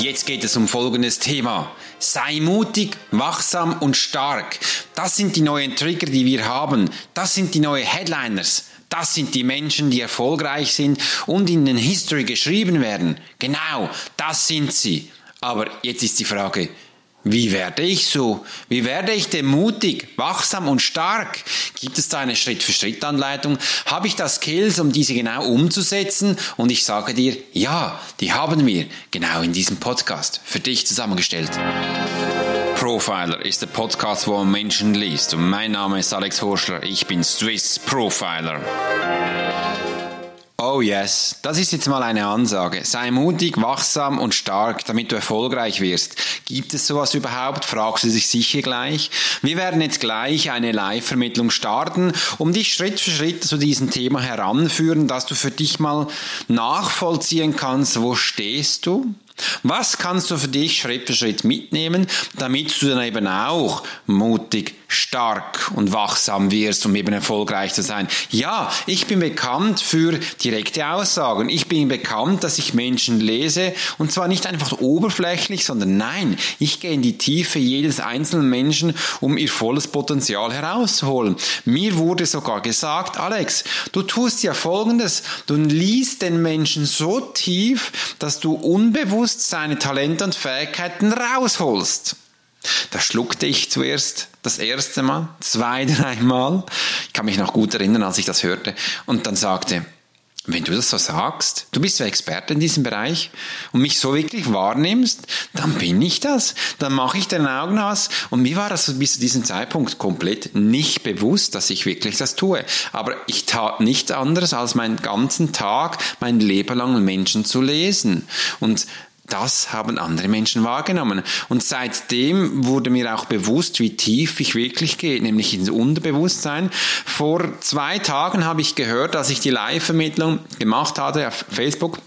Jetzt geht es um folgendes Thema. Sei mutig, wachsam und stark. Das sind die neuen Trigger, die wir haben. Das sind die neuen Headliners. Das sind die Menschen, die erfolgreich sind und in den History geschrieben werden. Genau, das sind sie. Aber jetzt ist die Frage, wie werde ich so? Wie werde ich denn mutig, wachsam und stark? Gibt es da eine Schritt-für-Schritt-Anleitung? Habe ich da Skills, um diese genau umzusetzen? Und ich sage dir, ja, die haben wir genau in diesem Podcast für dich zusammengestellt. Profiler ist der Podcast, wo man Menschen liest. Und mein Name ist Alex Horschler. Ich bin Swiss Profiler. Oh yes, das ist jetzt mal eine Ansage. Sei mutig, wachsam und stark, damit du erfolgreich wirst. Gibt es sowas überhaupt? Fragst du dich sicher gleich. Wir werden jetzt gleich eine Live-Vermittlung starten, um dich Schritt für Schritt zu diesem Thema heranführen, dass du für dich mal nachvollziehen kannst, wo stehst du? Was kannst du für dich Schritt für Schritt mitnehmen, damit du dann eben auch mutig stark und wachsam wirst, um eben erfolgreich zu sein. Ja, ich bin bekannt für direkte Aussagen. Ich bin bekannt, dass ich Menschen lese und zwar nicht einfach oberflächlich, sondern nein, ich gehe in die Tiefe jedes einzelnen Menschen, um ihr volles Potenzial herauszuholen. Mir wurde sogar gesagt, Alex, du tust ja Folgendes, du liest den Menschen so tief, dass du unbewusst seine Talente und Fähigkeiten rausholst. Da schluckte ich zuerst das erste Mal, zwei, dreimal. Ich kann mich noch gut erinnern, als ich das hörte. Und dann sagte, wenn du das so sagst, du bist ja Experte in diesem Bereich und mich so wirklich wahrnimmst, dann bin ich das. Dann mache ich deine Augen aus. Und mir war das bis zu diesem Zeitpunkt komplett nicht bewusst, dass ich wirklich das tue. Aber ich tat nichts anderes, als meinen ganzen Tag, mein Leben lang Menschen zu lesen. Und das haben andere Menschen wahrgenommen. Und seitdem wurde mir auch bewusst, wie tief ich wirklich gehe, nämlich ins Unterbewusstsein. Vor zwei Tagen habe ich gehört, dass ich die Live-Vermittlung gemacht hatte auf Facebook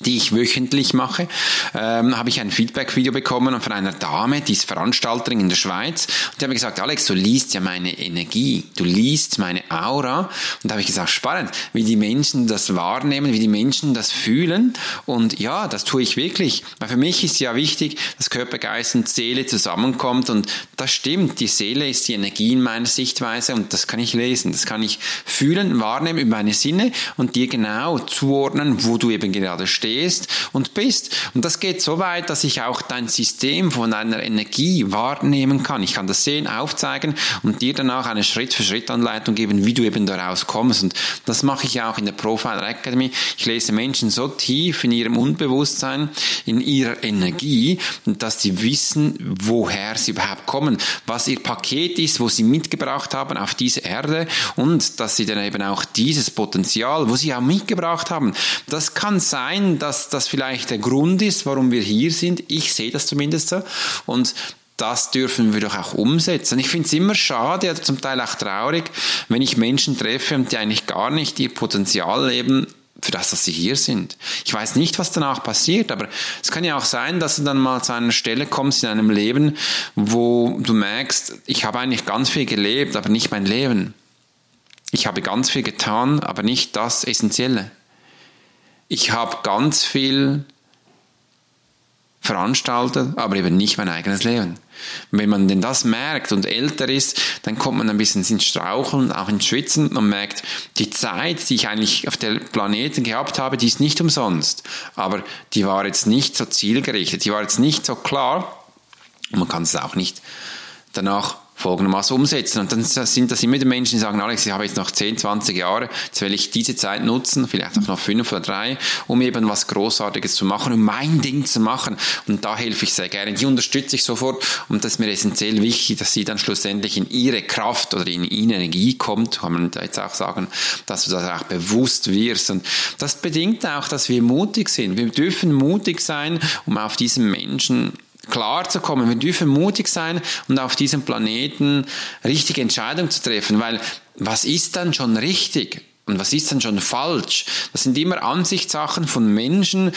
die ich wöchentlich mache, ähm, habe ich ein Feedback-Video bekommen von einer Dame, die ist Veranstalterin in der Schweiz. Und die hat mir gesagt, Alex, du liest ja meine Energie, du liest meine Aura. Und da habe ich gesagt, spannend, wie die Menschen das wahrnehmen, wie die Menschen das fühlen. Und ja, das tue ich wirklich. Weil für mich ist ja wichtig, dass Körper, Geist und Seele zusammenkommt. Und das stimmt, die Seele ist die Energie in meiner Sichtweise und das kann ich lesen, das kann ich fühlen, wahrnehmen über meine Sinne und dir genau zuordnen, wo du eben gerade stehst stehst und bist. Und das geht so weit, dass ich auch dein System von deiner Energie wahrnehmen kann. Ich kann das sehen, aufzeigen und dir danach eine Schritt-für-Schritt-Anleitung geben, wie du eben daraus kommst. Und das mache ich auch in der Profiler Academy. Ich lese Menschen so tief in ihrem Unbewusstsein, in ihrer Energie, dass sie wissen, woher sie überhaupt kommen, was ihr Paket ist, wo sie mitgebracht haben auf diese Erde und dass sie dann eben auch dieses Potenzial, wo sie auch mitgebracht haben, das kann sein, dass das vielleicht der Grund ist, warum wir hier sind. Ich sehe das zumindest so. Und das dürfen wir doch auch umsetzen. Ich finde es immer schade, oder zum Teil auch traurig, wenn ich Menschen treffe und die eigentlich gar nicht ihr Potenzial leben, für das, dass sie hier sind. Ich weiß nicht, was danach passiert, aber es kann ja auch sein, dass du dann mal zu einer Stelle kommst in einem Leben, wo du merkst, ich habe eigentlich ganz viel gelebt, aber nicht mein Leben. Ich habe ganz viel getan, aber nicht das Essentielle ich habe ganz viel veranstaltet, aber eben nicht mein eigenes Leben. wenn man denn das merkt und älter ist, dann kommt man ein bisschen ins Straucheln, auch ins Schwitzen und merkt, die Zeit, die ich eigentlich auf der Planeten gehabt habe, die ist nicht umsonst. Aber die war jetzt nicht so zielgerichtet, die war jetzt nicht so klar und man kann es auch nicht danach folgendermaßen umsetzen. Und dann sind das immer die Menschen, die sagen, Alex, ich habe jetzt noch 10, 20 Jahre, jetzt will ich diese Zeit nutzen, vielleicht auch noch fünf oder drei, um eben was Großartiges zu machen, um mein Ding zu machen. Und da helfe ich sehr gerne. Die unterstütze ich sofort. Und das ist mir essentiell wichtig, dass sie dann schlussendlich in ihre Kraft oder in ihre Energie kommt, kann man jetzt auch sagen, dass du das auch bewusst wirst. Und das bedingt auch, dass wir mutig sind. Wir dürfen mutig sein, um auf diesen Menschen klar zu kommen. Wir dürfen mutig sein und auf diesem Planeten richtige Entscheidungen zu treffen, weil was ist dann schon richtig? Und was ist dann schon falsch? Das sind immer Ansichtssachen von Menschen,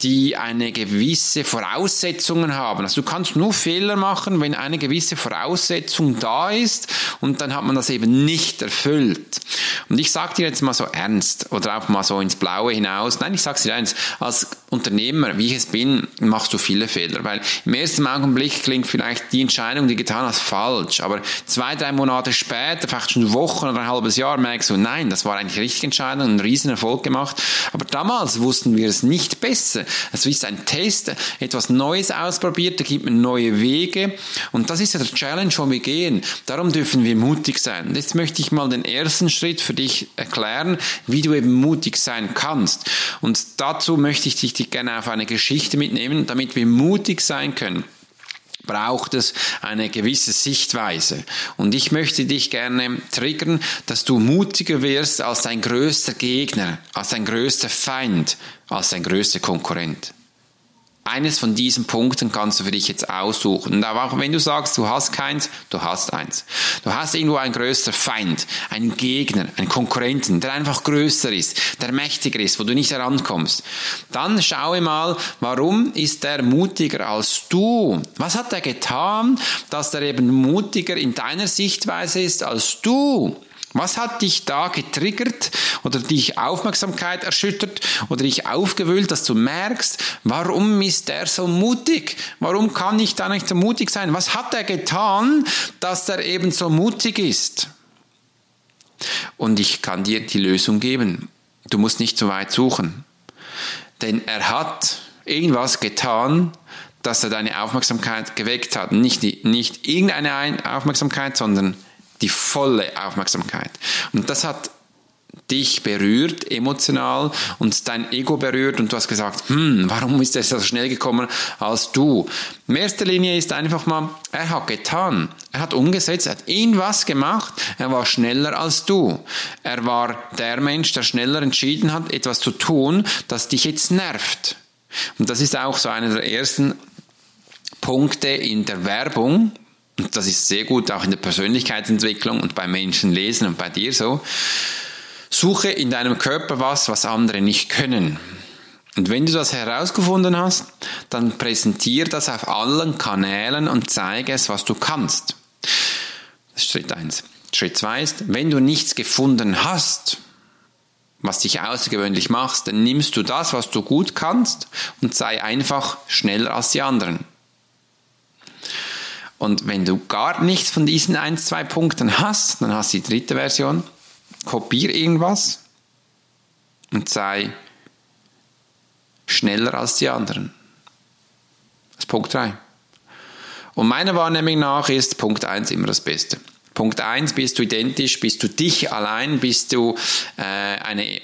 die eine gewisse Voraussetzungen haben. Also du kannst nur Fehler machen, wenn eine gewisse Voraussetzung da ist und dann hat man das eben nicht erfüllt. Und ich sage dir jetzt mal so ernst oder auch mal so ins Blaue hinaus. Nein, ich sage dir eins, als Unternehmer, wie ich es bin, machst du viele Fehler, weil im ersten Augenblick klingt vielleicht die Entscheidung, die getan hast, falsch, aber zwei, drei Monate später, vielleicht schon Wochen oder ein halbes Jahr, merkst du, nein, das war eigentlich richtige Entscheidung, einen riesen Erfolg gemacht, aber damals wussten wir es nicht besser. Es ist ein Test, etwas Neues ausprobiert, da gibt man neue Wege und das ist ja der Challenge, wo wir gehen. Darum dürfen wir mutig sein. Jetzt möchte ich mal den ersten Schritt für dich erklären, wie du eben mutig sein kannst. Und dazu möchte ich dich gerne auf eine Geschichte mitnehmen, damit wir mutig sein können braucht es eine gewisse Sichtweise. Und ich möchte dich gerne triggern, dass du mutiger wirst als dein größter Gegner, als dein größter Feind, als dein größter Konkurrent. Eines von diesen Punkten kannst du für dich jetzt aussuchen. Und auch wenn du sagst, du hast keins, du hast eins. Du hast irgendwo einen größeren Feind, einen Gegner, einen Konkurrenten, der einfach größer ist, der mächtiger ist, wo du nicht herankommst. Dann schaue mal, warum ist der mutiger als du? Was hat er getan, dass er eben mutiger in deiner Sichtweise ist als du? Was hat dich da getriggert oder dich Aufmerksamkeit erschüttert oder dich aufgewühlt, dass du merkst, warum ist der so mutig? Warum kann ich da nicht so mutig sein? Was hat er getan, dass er eben so mutig ist? Und ich kann dir die Lösung geben. Du musst nicht so weit suchen. Denn er hat irgendwas getan, dass er deine Aufmerksamkeit geweckt hat. Nicht, nicht irgendeine Aufmerksamkeit, sondern die volle Aufmerksamkeit. Und das hat dich berührt emotional und dein Ego berührt und du hast gesagt, hm, warum ist er so schnell gekommen als du? In erster Linie ist einfach mal, er hat getan, er hat umgesetzt, er hat irgendwas gemacht, er war schneller als du. Er war der Mensch, der schneller entschieden hat, etwas zu tun, das dich jetzt nervt. Und das ist auch so einer der ersten Punkte in der Werbung, und das ist sehr gut auch in der Persönlichkeitsentwicklung und bei Menschen lesen und bei dir so, suche in deinem Körper was, was andere nicht können. Und wenn du das herausgefunden hast, dann präsentiere das auf allen Kanälen und zeige es, was du kannst. Das ist Schritt eins. Schritt zwei ist, wenn du nichts gefunden hast, was dich außergewöhnlich macht, dann nimmst du das, was du gut kannst und sei einfach schneller als die anderen. Und wenn du gar nichts von diesen ein, zwei Punkten hast, dann hast du die dritte Version. Kopier irgendwas und sei schneller als die anderen. Das ist Punkt 3. Und meiner Wahrnehmung nach ist Punkt 1 immer das Beste. Punkt 1, bist du identisch, bist du dich allein, bist du äh, eine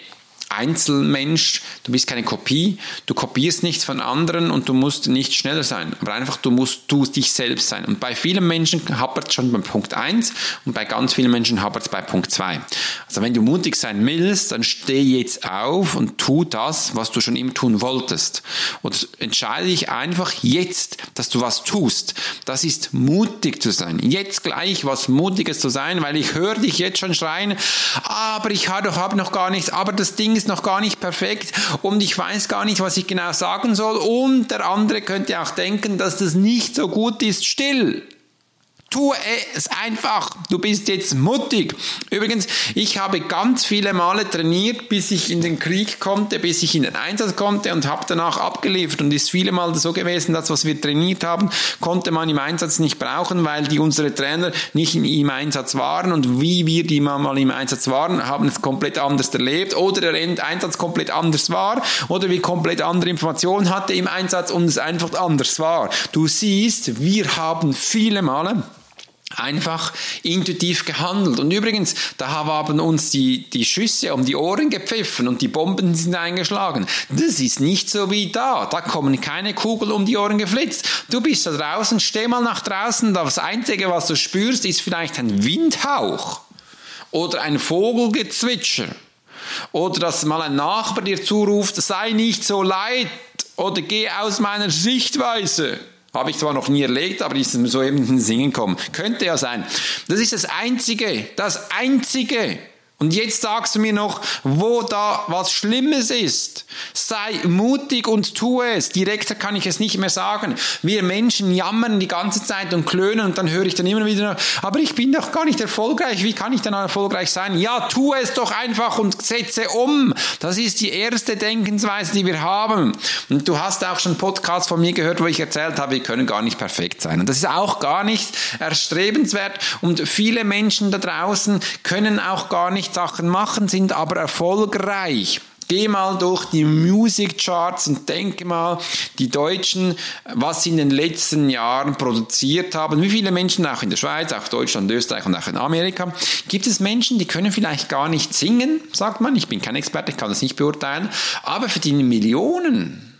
Einzelmensch, du bist keine Kopie, du kopierst nichts von anderen und du musst nicht schneller sein, aber einfach du musst du dich selbst sein. Und bei vielen Menschen hapert es schon bei Punkt 1 und bei ganz vielen Menschen hapert es bei Punkt 2. Also wenn du mutig sein willst, dann steh jetzt auf und tu das, was du schon immer tun wolltest. Oder entscheide dich einfach jetzt, dass du was tust. Das ist mutig zu sein. Jetzt gleich was Mutiges zu sein, weil ich höre dich jetzt schon schreien, aber ich habe noch gar nichts, aber das Ding ist ist noch gar nicht perfekt und ich weiß gar nicht, was ich genau sagen soll und der andere könnte auch denken, dass das nicht so gut ist. Still. Tu es einfach. Du bist jetzt mutig. Übrigens, ich habe ganz viele Male trainiert, bis ich in den Krieg konnte, bis ich in den Einsatz konnte und habe danach abgeliefert. Und ist viele Mal so gewesen, dass was wir trainiert haben, konnte man im Einsatz nicht brauchen, weil die unsere Trainer nicht in, im Einsatz waren. Und wie wir die mal im Einsatz waren, haben es komplett anders erlebt. Oder der Einsatz komplett anders war. Oder wir komplett andere Informationen hatte im Einsatz und es einfach anders war. Du siehst, wir haben viele Male einfach intuitiv gehandelt. Und übrigens, da haben uns die, die Schüsse um die Ohren gepfiffen und die Bomben sind eingeschlagen. Das ist nicht so wie da. Da kommen keine Kugeln um die Ohren geflitzt. Du bist da draußen, steh mal nach draußen. Das Einzige, was du spürst, ist vielleicht ein Windhauch oder ein Vogelgezwitscher. Oder dass mal ein Nachbar dir zuruft, sei nicht so leid oder geh aus meiner Sichtweise. Habe ich zwar noch nie erlebt, aber ist mir so eben in den Singen kommen. Könnte ja sein. Das ist das Einzige, das Einzige. Und jetzt sagst du mir noch, wo da was Schlimmes ist. Sei mutig und tu es. Direkter kann ich es nicht mehr sagen. Wir Menschen jammern die ganze Zeit und klönen und dann höre ich dann immer wieder, aber ich bin doch gar nicht erfolgreich. Wie kann ich dann erfolgreich sein? Ja, tu es doch einfach und setze um. Das ist die erste Denkensweise, die wir haben. Und du hast auch schon Podcasts von mir gehört, wo ich erzählt habe, wir können gar nicht perfekt sein. Und das ist auch gar nicht erstrebenswert. Und viele Menschen da draußen können auch gar nicht Sachen machen, sind aber erfolgreich. Geh mal durch die Music Charts und denke mal, die Deutschen, was sie in den letzten Jahren produziert haben, wie viele Menschen auch in der Schweiz, auch Deutschland, Österreich und auch in Amerika, gibt es Menschen, die können vielleicht gar nicht singen, sagt man. Ich bin kein Experte, ich kann das nicht beurteilen, aber verdienen Millionen.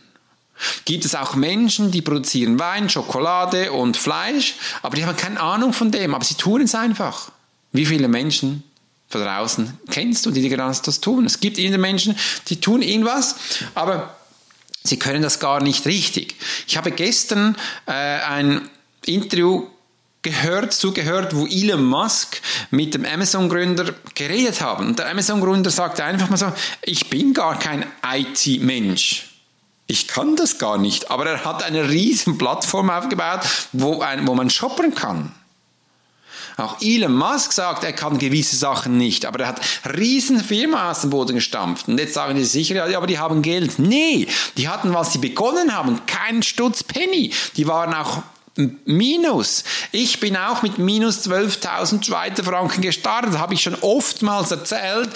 Gibt es auch Menschen, die produzieren Wein, Schokolade und Fleisch, aber die haben keine Ahnung von dem, aber sie tun es einfach. Wie viele Menschen von draußen kennst du, die dir das tun. Es gibt immer Menschen, die tun irgendwas, aber sie können das gar nicht richtig. Ich habe gestern äh, ein Interview gehört, zugehört, wo Elon Musk mit dem Amazon-Gründer geredet haben. Und der Amazon-Gründer sagte einfach mal so, ich bin gar kein IT-Mensch. Ich kann das gar nicht. Aber er hat eine riesen Plattform aufgebaut, wo, ein, wo man shoppen kann. Auch Elon Musk sagt, er kann gewisse Sachen nicht, aber er hat riesen Firma aus dem Boden gestampft. Und jetzt sagen die sicher, ja, aber die haben Geld. Nee, die hatten, was sie begonnen haben, keinen Stutz Penny. Die waren auch Minus. Ich bin auch mit minus 12.000 Schweizer Franken gestartet, habe ich schon oftmals erzählt.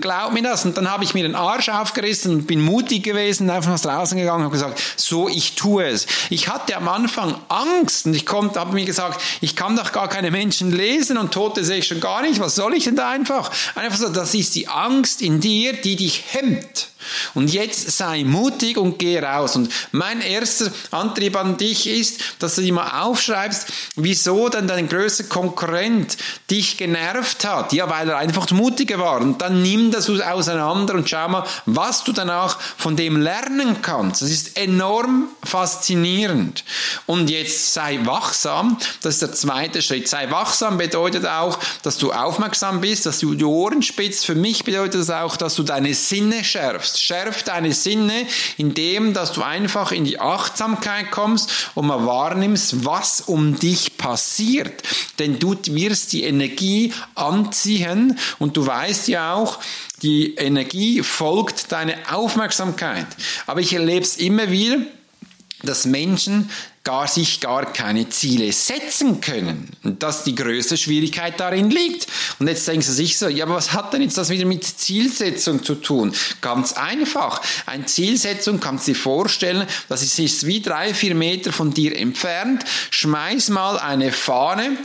Glaub mir das. Und dann habe ich mir den Arsch aufgerissen und bin mutig gewesen, einfach nach draußen gegangen und habe gesagt, so, ich tue es. Ich hatte am Anfang Angst und ich konnte, habe mir gesagt, ich kann doch gar keine Menschen lesen und Tote sehe ich schon gar nicht. Was soll ich denn da einfach? Einfach so, das ist die Angst in dir, die dich hemmt. Und jetzt sei mutig und geh raus. Und mein erster Antrieb an dich ist, dass du dir mal aufschreibst, wieso denn dein größter Konkurrent dich genervt hat. Ja, weil er einfach mutiger war. Und dann nimm das auseinander und schau mal, was du danach von dem lernen kannst. Das ist enorm faszinierend. Und jetzt sei wachsam. Das ist der zweite Schritt. Sei wachsam bedeutet auch, dass du aufmerksam bist, dass du die Ohren spitzt. Für mich bedeutet das auch, dass du deine Sinne schärfst schärf deine Sinne, indem, dass du einfach in die Achtsamkeit kommst und mal wahrnimmst, was um dich passiert. Denn du wirst die Energie anziehen und du weißt ja auch, die Energie folgt deiner Aufmerksamkeit. Aber ich erlebe es immer wieder, dass Menschen gar sich gar keine Ziele setzen können. Und dass die größte Schwierigkeit darin liegt. Und jetzt denken sie sich so, ja, aber was hat denn jetzt das wieder mit Zielsetzung zu tun? Ganz einfach. Eine Zielsetzung kannst du dir vorstellen, das ist wie drei, vier Meter von dir entfernt. Schmeiß mal eine Fahne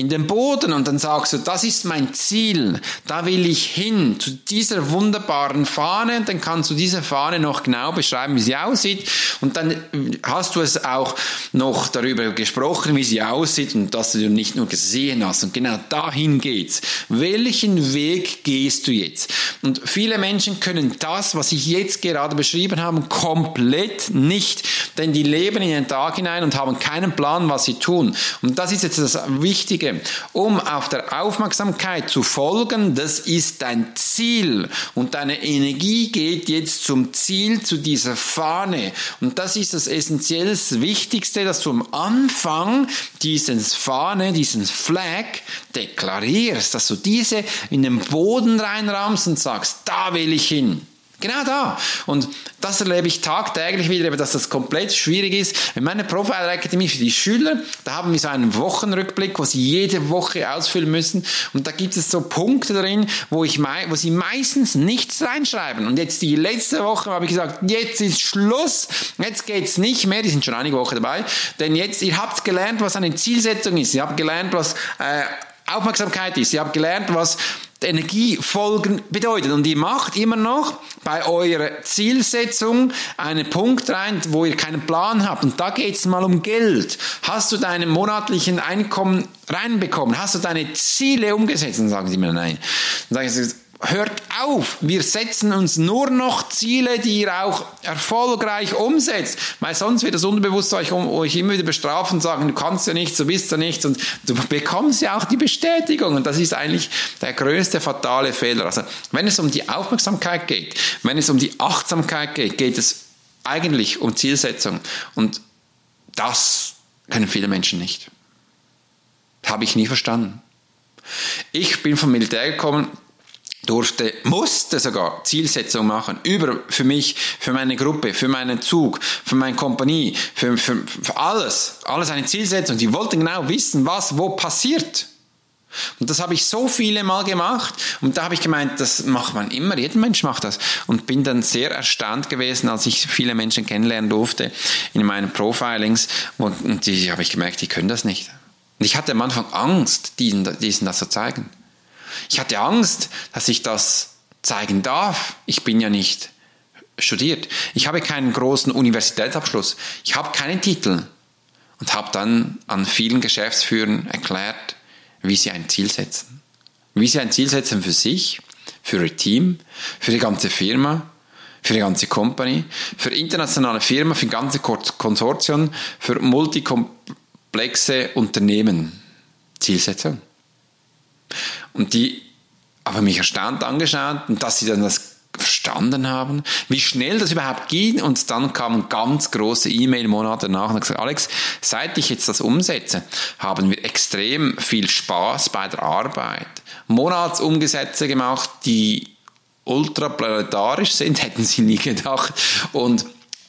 in den Boden und dann sagst du, das ist mein Ziel, da will ich hin, zu dieser wunderbaren Fahne und dann kannst du diese Fahne noch genau beschreiben, wie sie aussieht und dann hast du es auch noch darüber gesprochen, wie sie aussieht und dass du nicht nur gesehen hast und genau dahin geht's. Welchen Weg gehst du jetzt? Und viele Menschen können das, was ich jetzt gerade beschrieben habe, komplett nicht, denn die leben in den Tag hinein und haben keinen Plan, was sie tun. Und das ist jetzt das Wichtige um auf der Aufmerksamkeit zu folgen, das ist dein Ziel. Und deine Energie geht jetzt zum Ziel, zu dieser Fahne. Und das ist das essentiell Wichtigste, dass du am Anfang diesen Fahne, diesen Flag deklarierst, dass du diese in den Boden reinrammst und sagst, da will ich hin. Genau da. Und das erlebe ich tagtäglich wieder, dass das komplett schwierig ist. In meiner Profile Academy für die Schüler, da haben wir so einen Wochenrückblick, wo sie jede Woche ausfüllen müssen. Und da gibt es so Punkte drin, wo, ich, wo sie meistens nichts reinschreiben. Und jetzt die letzte Woche habe ich gesagt, jetzt ist Schluss. Jetzt geht's nicht mehr. Die sind schon einige Wochen dabei. Denn jetzt, ihr habt gelernt, was eine Zielsetzung ist. Ihr habt gelernt, was äh, Aufmerksamkeit ist. Ihr habt gelernt, was Energiefolgen bedeutet. Und ihr macht immer noch bei eurer Zielsetzung einen Punkt rein, wo ihr keinen Plan habt. Und da geht es mal um Geld. Hast du deinen monatlichen Einkommen reinbekommen? Hast du deine Ziele umgesetzt? Dann sagen sie mir nein. Dann sage ich, hört auf. Wir setzen uns nur noch Ziele, die ihr auch erfolgreich umsetzt. Weil sonst wird das Unterbewusstsein euch, euch immer wieder bestrafen und sagen, du kannst ja nichts, du bist ja nichts. Und du bekommst ja auch die Bestätigung. Und das ist eigentlich der größte fatale Fehler. Also, wenn es um die Aufmerksamkeit geht, wenn es um die Achtsamkeit geht, geht es eigentlich um Zielsetzung. Und das können viele Menschen nicht. Habe ich nie verstanden. Ich bin vom Militär gekommen, durfte, musste sogar Zielsetzung machen, über, für mich, für meine Gruppe, für meinen Zug, für meine Kompanie, für, für, für alles, alles eine Zielsetzung. Die wollten genau wissen, was wo passiert. Und das habe ich so viele Mal gemacht und da habe ich gemeint, das macht man immer, jeder Mensch macht das und bin dann sehr erstaunt gewesen, als ich viele Menschen kennenlernen durfte in meinen Profilings und die habe ich gemerkt, die können das nicht. Und ich hatte am Anfang Angst, diesen, diesen das zu zeigen. Ich hatte Angst, dass ich das zeigen darf. Ich bin ja nicht studiert. Ich habe keinen großen Universitätsabschluss. Ich habe keinen Titel. Und habe dann an vielen Geschäftsführern erklärt, wie sie ein Ziel setzen. Wie sie ein Ziel setzen für sich, für ihr Team, für die ganze Firma, für die ganze Company, für internationale Firmen, für ganze Konsortien, für multikomplexe Unternehmen. Zielsetzung. Und die haben mich erstaunt angeschaut und dass sie dann das verstanden haben, wie schnell das überhaupt ging. Und dann kam ganz große E-Mail Monate danach und hat gesagt, Alex, seit ich jetzt das umsetze, haben wir extrem viel Spaß bei der Arbeit. Monatsumgesetze gemacht, die ultraplanetarisch sind, hätten sie nie gedacht. Und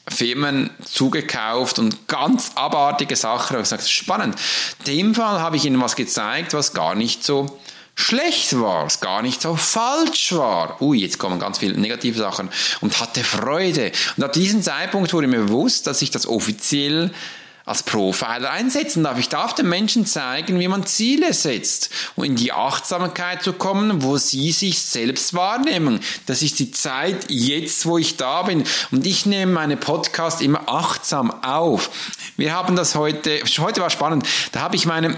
Firmen zugekauft und ganz abartige Sachen. Ich gesagt, spannend. In dem Fall habe ich Ihnen was gezeigt, was gar nicht so schlecht war, es gar nicht so falsch war. Ui, jetzt kommen ganz viele negative Sachen und hatte Freude. Und ab diesem Zeitpunkt wurde mir bewusst, dass ich das offiziell als Profiler einsetzen darf. Ich darf den Menschen zeigen, wie man Ziele setzt und in die Achtsamkeit zu kommen, wo sie sich selbst wahrnehmen. Das ist die Zeit jetzt, wo ich da bin. Und ich nehme meine Podcast immer achtsam auf. Wir haben das heute, heute war spannend, da habe ich meine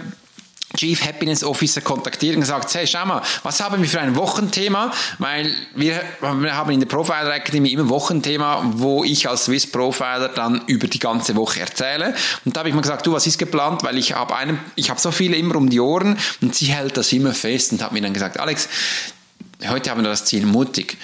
Chief Happiness Officer kontaktiert und gesagt, hey, schau mal, was haben wir für ein Wochenthema? Weil wir, wir haben in der Profiler Academy immer Wochenthema, wo ich als Swiss Profiler dann über die ganze Woche erzähle. Und da habe ich mal gesagt, du, was ist geplant? Weil ich habe einen, ich habe so viele immer um die Ohren und sie hält das immer fest und hat mir dann gesagt, Alex, heute haben wir das Ziel mutig.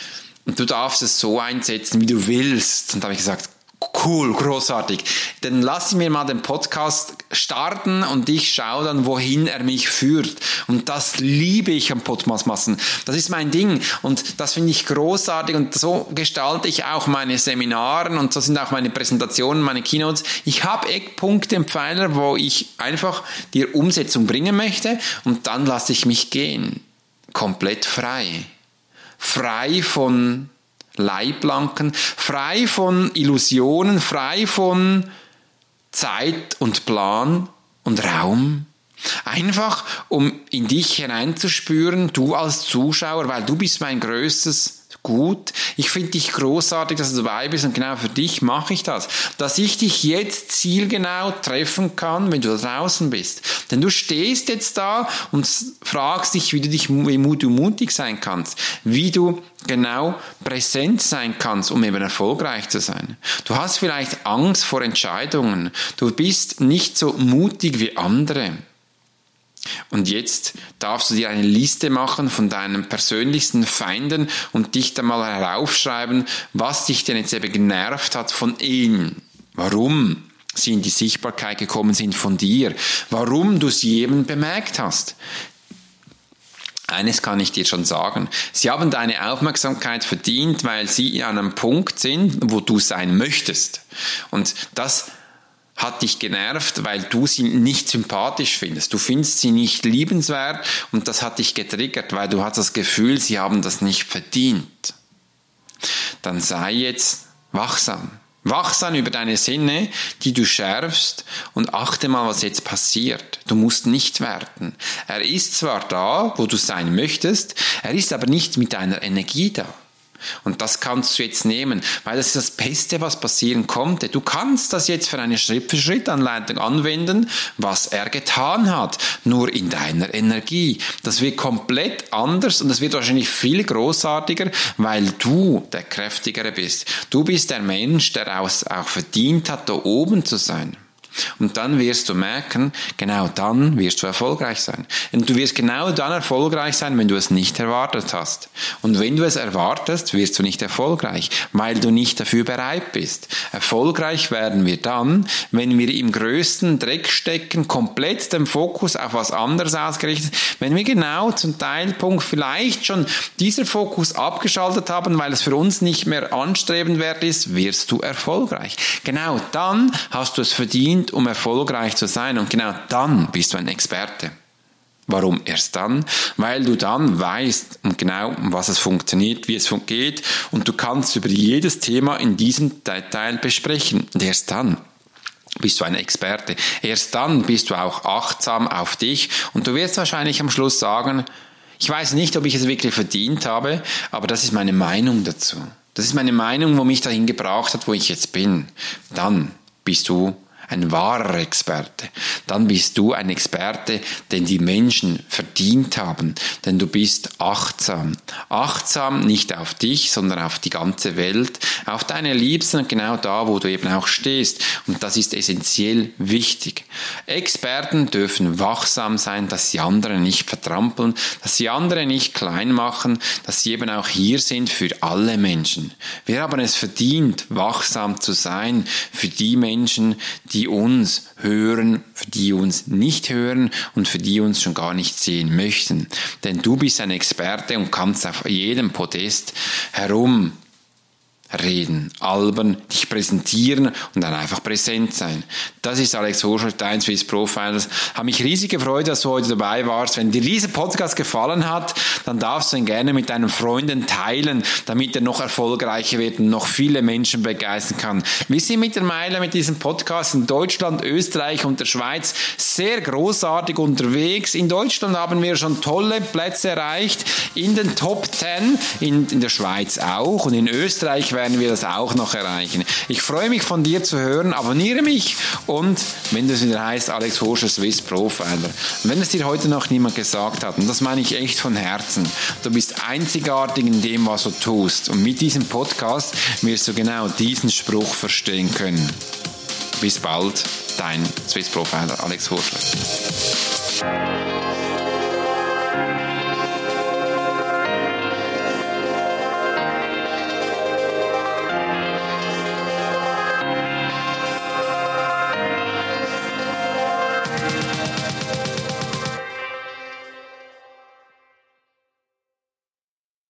Und du darfst es so einsetzen, wie du willst. Und da habe ich gesagt, Cool, großartig. Dann lass mir mal den Podcast starten und ich schaue dann, wohin er mich führt. Und das liebe ich am Podcastmassen. Das ist mein Ding und das finde ich großartig und so gestalte ich auch meine Seminaren und so sind auch meine Präsentationen, meine Keynotes. Ich habe Eckpunkte im Pfeiler, wo ich einfach die Umsetzung bringen möchte und dann lasse ich mich gehen. Komplett frei. Frei von Leiblanken, frei von Illusionen, frei von Zeit und Plan und Raum. Einfach, um in dich hineinzuspüren, du als Zuschauer, weil du bist mein größtes gut. Ich finde dich großartig, dass du dabei bist und genau für dich mache ich das. Dass ich dich jetzt zielgenau treffen kann, wenn du da draußen bist. Denn du stehst jetzt da und fragst dich, wie du dich, wie du mutig sein kannst, wie du genau präsent sein kannst, um eben erfolgreich zu sein. Du hast vielleicht Angst vor Entscheidungen. Du bist nicht so mutig wie andere. Und jetzt darfst du dir eine Liste machen von deinen persönlichsten Feinden und dich dann mal heraufschreiben, was dich denn jetzt eben genervt hat von ihnen. Warum sie in die Sichtbarkeit gekommen sind von dir. Warum du sie eben bemerkt hast. Eines kann ich dir schon sagen. Sie haben deine Aufmerksamkeit verdient, weil sie an einem Punkt sind, wo du sein möchtest. Und das hat dich genervt, weil du sie nicht sympathisch findest. Du findest sie nicht liebenswert und das hat dich getriggert, weil du hast das Gefühl, sie haben das nicht verdient. Dann sei jetzt wachsam. Wachsam über deine Sinne, die du schärfst und achte mal, was jetzt passiert. Du musst nicht werten. Er ist zwar da, wo du sein möchtest, er ist aber nicht mit deiner Energie da. Und das kannst du jetzt nehmen, weil das ist das Beste, was passieren konnte. Du kannst das jetzt für eine Schritt-für-Schritt-Anleitung anwenden, was er getan hat, nur in deiner Energie. Das wird komplett anders und das wird wahrscheinlich viel großartiger, weil du der Kräftigere bist. Du bist der Mensch, der auch verdient hat, da oben zu sein. Und dann wirst du merken, genau dann wirst du erfolgreich sein. Und du wirst genau dann erfolgreich sein, wenn du es nicht erwartet hast. Und wenn du es erwartest, wirst du nicht erfolgreich, weil du nicht dafür bereit bist. Erfolgreich werden wir dann, wenn wir im größten Dreck stecken, komplett den Fokus auf was anderes ausgerichtet, wenn wir genau zum Teilpunkt vielleicht schon dieser Fokus abgeschaltet haben, weil es für uns nicht mehr anstrebenswert ist, wirst du erfolgreich. Genau dann hast du es verdient, um erfolgreich zu sein. Und genau dann bist du ein Experte. Warum erst dann? Weil du dann weißt und genau, was es funktioniert, wie es geht und du kannst über jedes Thema in diesem Detail besprechen. Und erst dann bist du ein Experte. Erst dann bist du auch achtsam auf dich und du wirst wahrscheinlich am Schluss sagen, ich weiß nicht, ob ich es wirklich verdient habe, aber das ist meine Meinung dazu. Das ist meine Meinung, wo mich dahin gebracht hat, wo ich jetzt bin. Dann bist du ein wahrer Experte. Dann bist du ein Experte, den die Menschen verdient haben, denn du bist achtsam. Achtsam nicht auf dich, sondern auf die ganze Welt, auf deine Liebsten, genau da, wo du eben auch stehst. Und das ist essentiell wichtig. Experten dürfen wachsam sein, dass sie andere nicht vertrampeln, dass sie andere nicht klein machen, dass sie eben auch hier sind für alle Menschen. Wir haben es verdient, wachsam zu sein für die Menschen, die die uns hören, für die uns nicht hören und für die uns schon gar nicht sehen möchten. Denn du bist ein Experte und kannst auf jedem Podest herum reden, albern, dich präsentieren und dann einfach präsent sein. Das ist Alex Horschel, dein Swiss Profiles. Habe mich riesig gefreut, dass du heute dabei warst. Wenn dir dieser Podcast gefallen hat, dann darfst du ihn gerne mit deinen Freunden teilen, damit er noch erfolgreicher wird und noch viele Menschen begeistern kann. Wir sind mittlerweile mit diesem Podcast in Deutschland, Österreich und der Schweiz sehr großartig unterwegs. In Deutschland haben wir schon tolle Plätze erreicht, in den Top 10, in, in der Schweiz auch und in Österreich werden wir das auch noch erreichen. Ich freue mich von dir zu hören. Abonniere mich und wenn das wieder heißt, Alex Horscher Swiss Profiler. Wenn es dir heute noch niemand gesagt hat, und das meine ich echt von Herzen, du bist einzigartig in dem, was du tust. Und mit diesem Podcast wirst du genau diesen Spruch verstehen können. Bis bald, dein Swiss Profiler Alex Horscher.